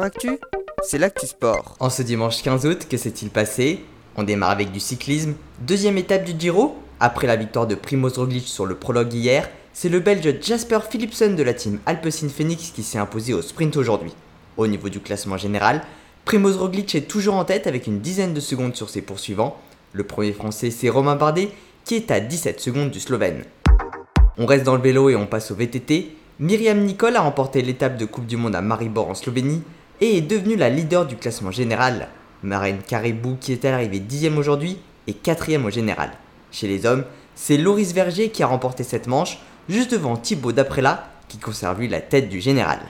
Actu, c'est l'actu sport. En ce dimanche 15 août, que s'est-il passé? On démarre avec du cyclisme. Deuxième étape du Giro. Après la victoire de Primoz Roglic sur le prologue hier, c'est le Belge Jasper Philipsen de la team Alpecin Phoenix qui s'est imposé au sprint aujourd'hui. Au niveau du classement général, Primoz Roglic est toujours en tête avec une dizaine de secondes sur ses poursuivants. Le premier français, c'est Romain Bardet qui est à 17 secondes du Slovène. On reste dans le vélo et on passe au VTT. Myriam Nicole a remporté l'étape de Coupe du Monde à Maribor en Slovénie et est devenue la leader du classement général. Marine Caribou, qui est arrivée 10 aujourd'hui, et 4 au général. Chez les hommes, c'est Loris Verger qui a remporté cette manche, juste devant Thibaut Daprella, qui conserve la tête du général.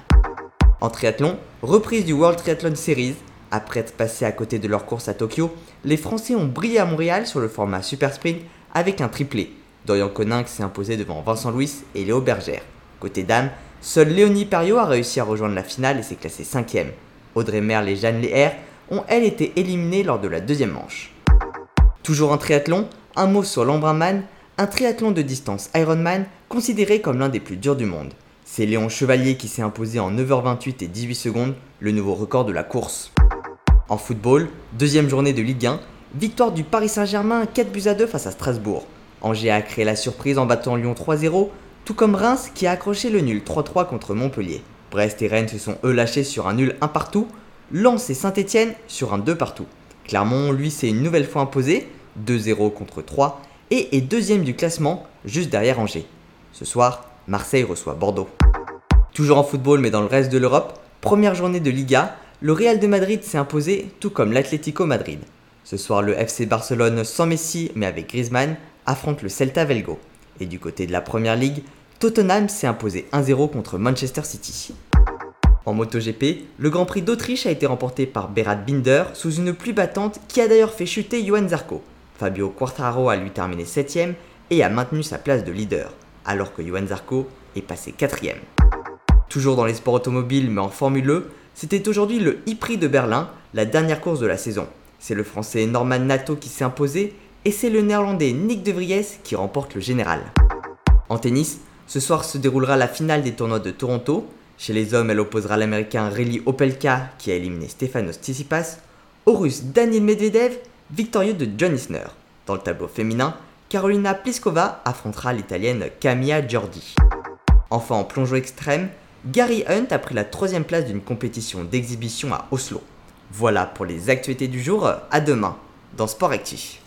En triathlon, reprise du World Triathlon Series. Après être passé à côté de leur course à Tokyo, les Français ont brillé à Montréal sur le format Super Sprint avec un triplé. Dorian Coninck s'est imposé devant Vincent Louis et Léo Bergère. Côté dames, seule Léonie Perriot a réussi à rejoindre la finale et s'est classée 5 Audrey Merle et Jeanne Leher ont elles été éliminées lors de la deuxième manche. Toujours en triathlon, un mot sur l'Embrunman, un triathlon de distance Ironman considéré comme l'un des plus durs du monde. C'est Léon Chevalier qui s'est imposé en 9h28 et 18 secondes, le nouveau record de la course. En football, deuxième journée de Ligue 1, victoire du Paris Saint-Germain 4 buts à 2 face à Strasbourg. Angers a créé la surprise en battant Lyon 3-0, tout comme Reims qui a accroché le nul 3-3 contre Montpellier. Brest et Rennes se sont eux lâchés sur un nul 1 partout, Lens et Saint-Etienne sur un 2 partout. Clermont, lui, s'est une nouvelle fois imposé, 2-0 contre 3, et est deuxième du classement, juste derrière Angers. Ce soir, Marseille reçoit Bordeaux. Toujours en football, mais dans le reste de l'Europe, première journée de Liga, le Real de Madrid s'est imposé, tout comme l'Atlético Madrid. Ce soir, le FC Barcelone sans Messi, mais avec Griezmann, affronte le Celta Velgo. Et du côté de la Première Ligue, Tottenham s'est imposé 1-0 contre Manchester City. En MotoGP, le Grand Prix d'Autriche a été remporté par Berat Binder sous une pluie battante qui a d'ailleurs fait chuter Johan Zarco. Fabio Quartararo a lui terminé 7ème et a maintenu sa place de leader, alors que Johan Zarco est passé 4ème. Toujours dans les sports automobiles mais en Formule E, c'était aujourd'hui le e-prix de Berlin, la dernière course de la saison. C'est le français Norman Nato qui s'est imposé et c'est le néerlandais Nick de Vries qui remporte le général. En tennis, ce soir se déroulera la finale des tournois de Toronto. Chez les hommes, elle opposera l'américain Reli Opelka qui a éliminé Stefanos Tsitsipas au russe Daniel Medvedev, victorieux de John Isner. Dans le tableau féminin, Carolina Pliskova affrontera l'italienne Camilla Giordi. Enfin en plongeon extrême, Gary Hunt a pris la troisième place d'une compétition d'exhibition à Oslo. Voilà pour les actualités du jour, à demain dans Sport Actif.